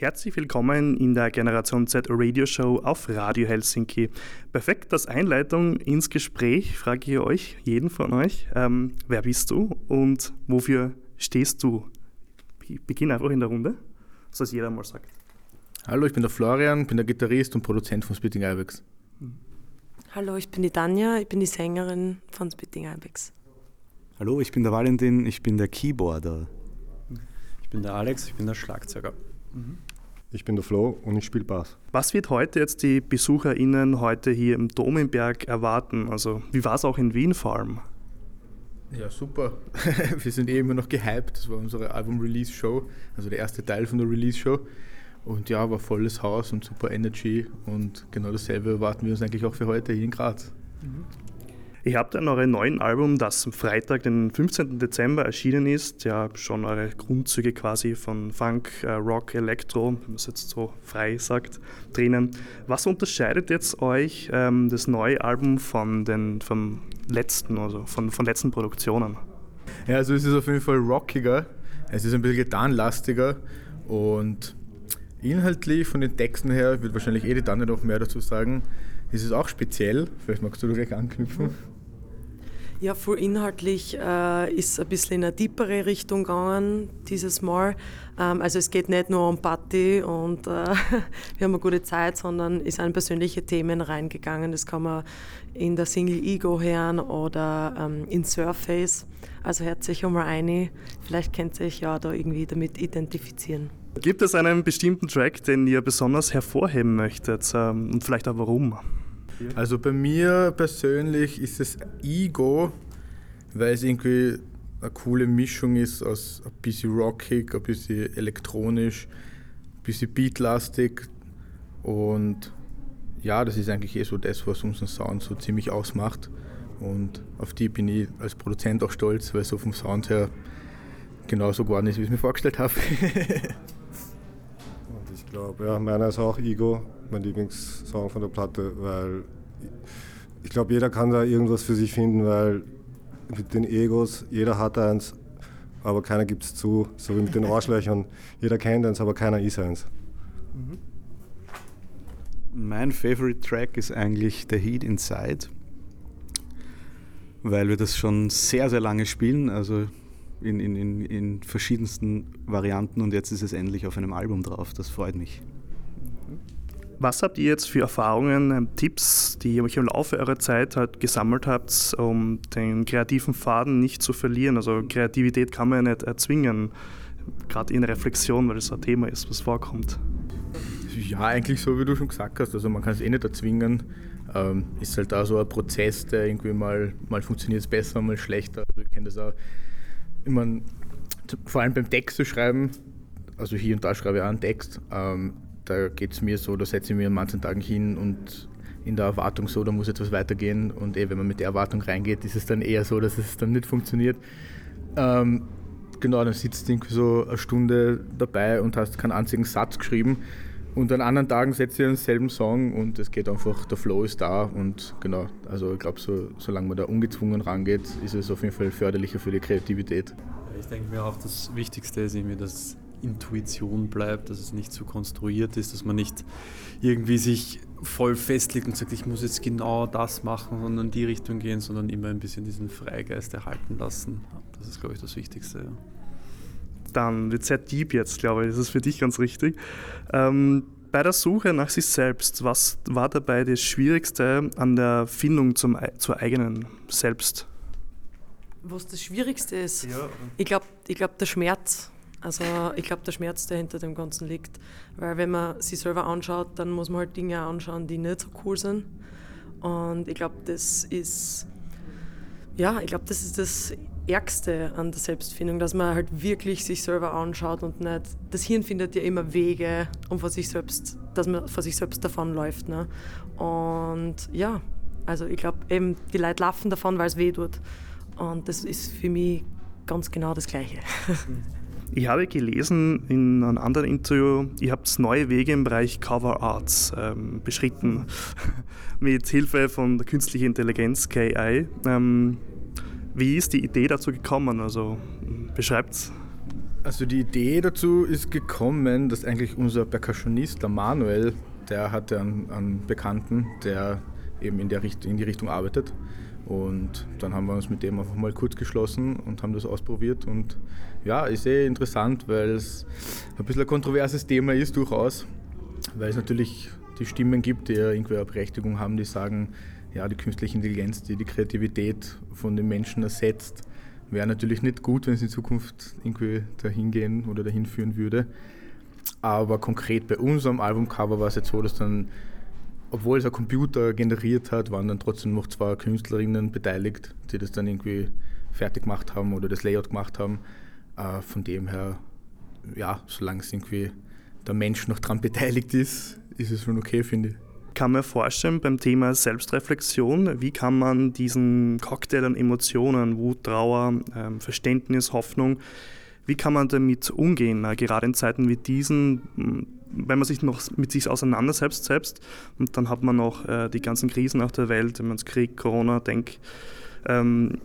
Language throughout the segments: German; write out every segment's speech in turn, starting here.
Herzlich willkommen in der Generation Z Radio Show auf Radio Helsinki. Perfekt als Einleitung ins Gespräch frage ich euch, jeden von euch, ähm, wer bist du und wofür stehst du? Ich beginne einfach in der Runde, dass jeder mal sagt. Hallo, ich bin der Florian, bin der Gitarrist und Produzent von Spitting Ibex. Hallo, ich bin die Danja, ich bin die Sängerin von Spitting Ibex. Hallo, ich bin der Valentin, ich bin der Keyboarder. Ich bin der Alex, ich bin der Schlagzeuger. Mhm. Ich bin der Flo und ich spiele Bass. Was wird heute jetzt die BesucherInnen heute hier im Dom im Berg erwarten? Also, wie war es auch in Wien vor allem? Ja, super. Wir sind eh immer noch gehypt. Das war unsere Album-Release-Show, also der erste Teil von der Release-Show. Und ja, war volles Haus und super Energy. Und genau dasselbe erwarten wir uns eigentlich auch für heute hier in Graz. Mhm. Ihr habt an eurem neuen Album, das am Freitag, den 15. Dezember erschienen ist, ja schon eure Grundzüge quasi von Funk, äh, Rock, Elektro, wenn man es jetzt so frei sagt, drinnen. Was unterscheidet jetzt euch ähm, das neue Album von den vom letzten, also von, von letzten Produktionen? Ja, also es ist auf jeden Fall rockiger, es ist ein bisschen gitarrenlastiger und inhaltlich von den Texten her, wird wahrscheinlich die Tanne noch mehr dazu sagen, ist es auch speziell. Vielleicht magst du da gleich anknüpfen. Ja, voll inhaltlich äh, ist ein bisschen in eine tiefere Richtung gegangen dieses Mal. Ähm, also es geht nicht nur um Party und äh, wir haben eine gute Zeit, sondern es sind persönliche Themen reingegangen. Das kann man in der Single Ego hören oder ähm, in Surface. Also hört sich einmal ein. Vielleicht könnt ihr euch ja da irgendwie damit identifizieren. Gibt es einen bestimmten Track, den ihr besonders hervorheben möchtet ähm, und vielleicht auch warum? Also bei mir persönlich ist es Ego, weil es irgendwie eine coole Mischung ist aus ein bisschen rockig, ein bisschen elektronisch, ein bisschen beatlastig und ja, das ist eigentlich eh so das, was unseren Sound so ziemlich ausmacht und auf die bin ich als Produzent auch stolz, weil so vom Sound her genauso geworden ist, wie ich es mir vorgestellt habe. ich glaube, ja, meiner ist auch Ego mein Lieblingssong von der Platte, weil ich glaube, jeder kann da irgendwas für sich finden, weil mit den Egos, jeder hat eins, aber keiner gibt es zu. So wie mit den Arschlöchern. Jeder kennt eins, aber keiner ist eins. Mhm. Mein Favorite Track ist eigentlich The Heat Inside, weil wir das schon sehr, sehr lange spielen, also in, in, in, in verschiedensten Varianten und jetzt ist es endlich auf einem Album drauf. Das freut mich. Was habt ihr jetzt für Erfahrungen, ähm, Tipps, die ihr euch im Laufe eurer Zeit halt gesammelt habt, um den kreativen Faden nicht zu verlieren? Also Kreativität kann man ja nicht erzwingen, gerade in Reflexion, weil das ein Thema ist, was vorkommt. Ja, eigentlich so, wie du schon gesagt hast. Also man kann es eh nicht erzwingen. Ähm, ist halt da so ein Prozess, der irgendwie mal, mal funktioniert es besser, mal schlechter. Also ich kenne das auch. Ich mein, vor allem beim Text zu schreiben, also hier und da schreibe ich auch einen Text, ähm, da geht es mir so, da setze ich mir an manchen Tagen hin und in der Erwartung so, da muss etwas weitergehen und eh, wenn man mit der Erwartung reingeht, ist es dann eher so, dass es dann nicht funktioniert. Ähm, genau, dann sitzt du irgendwie so eine Stunde dabei und hast keinen einzigen Satz geschrieben und an anderen Tagen setzt du denselben Song und es geht einfach, der Flow ist da und genau, also ich glaube, so, solange man da ungezwungen rangeht, ist es auf jeden Fall förderlicher für die Kreativität. Ich denke mir auch, das Wichtigste ist irgendwie das Intuition bleibt, dass es nicht so konstruiert ist, dass man nicht irgendwie sich voll festlegt und sagt, ich muss jetzt genau das machen und in die Richtung gehen, sondern immer ein bisschen diesen Freigeist erhalten lassen. Das ist, glaube ich, das Wichtigste. Ja. Dann wird sehr deep jetzt, glaube ich. Das ist für dich ganz richtig. Ähm, bei der Suche nach sich selbst, was war dabei das Schwierigste an der Findung zum, zur eigenen Selbst? Was das Schwierigste ist? Ja. Ich glaube, ich glaub, der Schmerz. Also ich glaube, der Schmerz, der hinter dem Ganzen liegt. Weil wenn man sich selber anschaut, dann muss man halt Dinge anschauen, die nicht so cool sind. Und ich glaube, das ist, ja, ich glaube, das ist das Ärgste an der Selbstfindung, dass man halt wirklich sich selber anschaut und nicht, das Hirn findet ja immer Wege, um vor sich selbst, dass man vor sich selbst davonläuft. Ne? Und ja, also ich glaube eben, die Leute laufen davon, weil es weh tut. Und das ist für mich ganz genau das Gleiche. Ich habe gelesen in einem anderen Interview, ihr habt neue Wege im Bereich Cover Arts ähm, beschritten, mit Hilfe von der künstlichen Intelligenz KI. Ähm, wie ist die Idee dazu gekommen? Also beschreibt Also die Idee dazu ist gekommen, dass eigentlich unser Percussionist, der Manuel, der hatte einen, einen Bekannten, der eben in, der Richtung, in die Richtung arbeitet. Und dann haben wir uns mit dem einfach mal kurz geschlossen und haben das ausprobiert. Und ja, ist eh interessant, weil es ein bisschen ein kontroverses Thema ist durchaus, weil es natürlich die Stimmen gibt, die ja irgendwie eine Berechtigung haben, die sagen, ja, die künstliche Intelligenz, die die Kreativität von den Menschen ersetzt, wäre natürlich nicht gut, wenn es in Zukunft irgendwie dahin gehen oder dahin führen würde. Aber konkret bei unserem Albumcover war es jetzt so, dass dann, obwohl es ein Computer generiert hat, waren dann trotzdem noch zwei Künstlerinnen beteiligt, die das dann irgendwie fertig gemacht haben oder das Layout gemacht haben. Äh, von dem her, ja, solange es irgendwie der Mensch noch daran beteiligt ist, ist es schon okay, finde ich. Kann man vorstellen, beim Thema Selbstreflexion, wie kann man diesen Cocktail an Emotionen, Wut, Trauer, ähm, Verständnis, Hoffnung, wie kann man damit umgehen, gerade in Zeiten wie diesen, wenn man sich noch mit sich auseinandersetzt selbst und dann hat man noch äh, die ganzen Krisen auf der Welt, wenn man ans Krieg, Corona denkt. Ähm,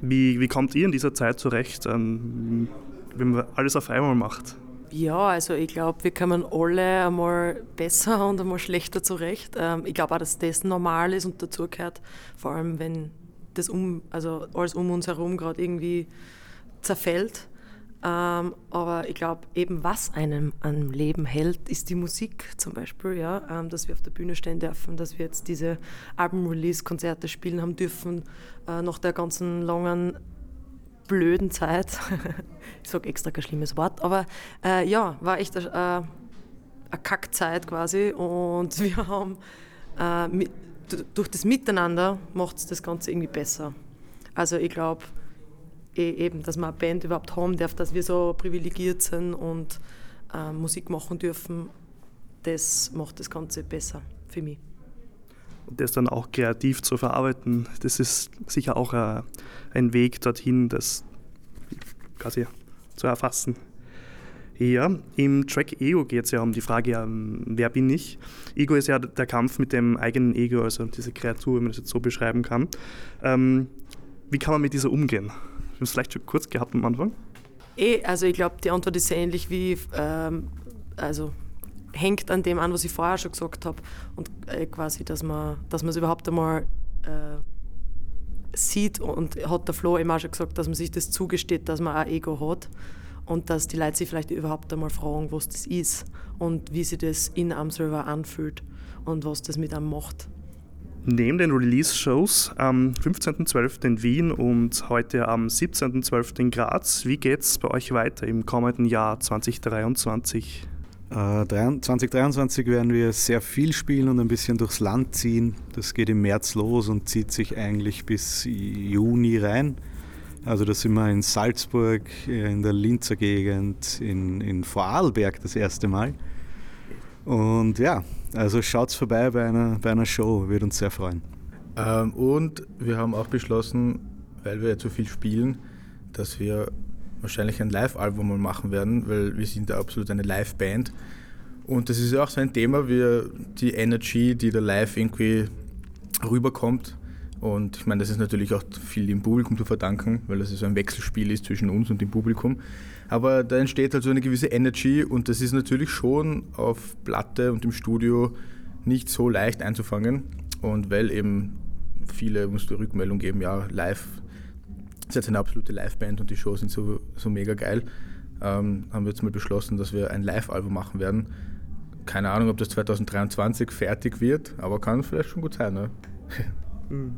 wie, wie kommt ihr in dieser Zeit zurecht, ähm, wenn man alles auf einmal macht? Ja, also ich glaube, wir kommen alle einmal besser und einmal schlechter zurecht. Ähm, ich glaube auch, dass das normal ist und dazugehört, vor allem wenn das um, also alles um uns herum gerade irgendwie zerfällt. Ähm, aber ich glaube, eben was einem am Leben hält, ist die Musik zum Beispiel, ja, ähm, dass wir auf der Bühne stehen dürfen, dass wir jetzt diese Album-Release-Konzerte spielen haben dürfen, äh, nach der ganzen langen blöden Zeit. ich sage extra kein schlimmes Wort, aber äh, ja, war echt eine, äh, eine Kackzeit quasi und wir haben äh, mit, durch das Miteinander macht es das Ganze irgendwie besser. Also ich glaube eh, eben, dass wir eine Band überhaupt haben darf, dass wir so privilegiert sind und äh, Musik machen dürfen, das macht das Ganze besser für mich. Das dann auch kreativ zu verarbeiten, das ist sicher auch ein, ein Weg dorthin, das quasi zu erfassen. Ja, im Track Ego geht es ja um die Frage, wer bin ich? Ego ist ja der Kampf mit dem eigenen Ego, also diese Kreatur, wenn man das jetzt so beschreiben kann. Ähm, wie kann man mit dieser umgehen? Wir haben es vielleicht schon kurz gehabt am Anfang. Eh, also ich glaube, die Antwort ist sehr ähnlich wie, ähm, also hängt an dem an, was ich vorher schon gesagt habe. Und äh, quasi, dass man es überhaupt einmal äh, sieht und hat der Flo auch schon gesagt, dass man sich das zugesteht, dass man ein Ego hat und dass die Leute sich vielleicht überhaupt einmal fragen, was das ist und wie sich das in einem selber anfühlt und was das mit einem macht. Neben den Release-Shows am 15.12. in Wien und heute am 17.12. in Graz, wie geht es bei euch weiter im kommenden Jahr 2023? 2023 äh, werden wir sehr viel spielen und ein bisschen durchs Land ziehen. Das geht im März los und zieht sich eigentlich bis Juni rein. Also da sind wir in Salzburg, in der Linzer Gegend, in, in Vorarlberg das erste Mal. Und ja, also schaut's vorbei bei einer, bei einer Show, wird uns sehr freuen. Ähm, und wir haben auch beschlossen, weil wir ja zu viel spielen, dass wir wahrscheinlich ein Live-Album mal machen werden, weil wir sind da absolut eine Live-Band. Und das ist ja auch so ein Thema, wie die Energy, die da live irgendwie rüberkommt. Und ich meine, das ist natürlich auch viel dem Publikum zu verdanken, weil das so ein Wechselspiel ist zwischen uns und dem Publikum. Aber da entsteht halt so eine gewisse Energy und das ist natürlich schon auf Platte und im Studio nicht so leicht einzufangen. Und weil eben viele uns die Rückmeldung geben, ja, live ist jetzt eine absolute Liveband und die Shows sind so, so mega geil. Ähm, haben wir jetzt mal beschlossen, dass wir ein Live-Album machen werden. Keine Ahnung, ob das 2023 fertig wird, aber kann vielleicht schon gut sein. Ne?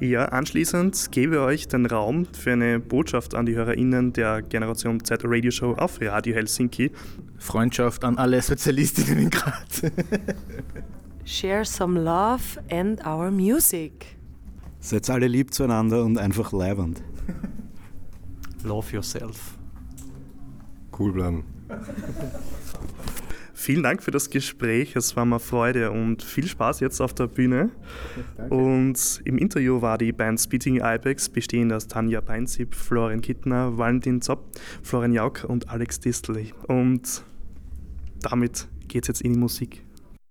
Ja, anschließend gebe ich euch den Raum für eine Botschaft an die HörerInnen der Generation Z Radio Show auf Radio Helsinki. Freundschaft an alle Sozialistinnen in Graz. Share some love and our music. Seid alle lieb zueinander und einfach leibend. Love yourself. Cool bleiben. Vielen Dank für das Gespräch. Es war mir Freude und viel Spaß jetzt auf der Bühne. Danke. Und im Interview war die Band Speeding Ibex, bestehend aus Tanja Peinzip, Florian Kittner, Valentin Zopp, Florian Jauk und Alex Distel. Und damit geht es jetzt in die Musik.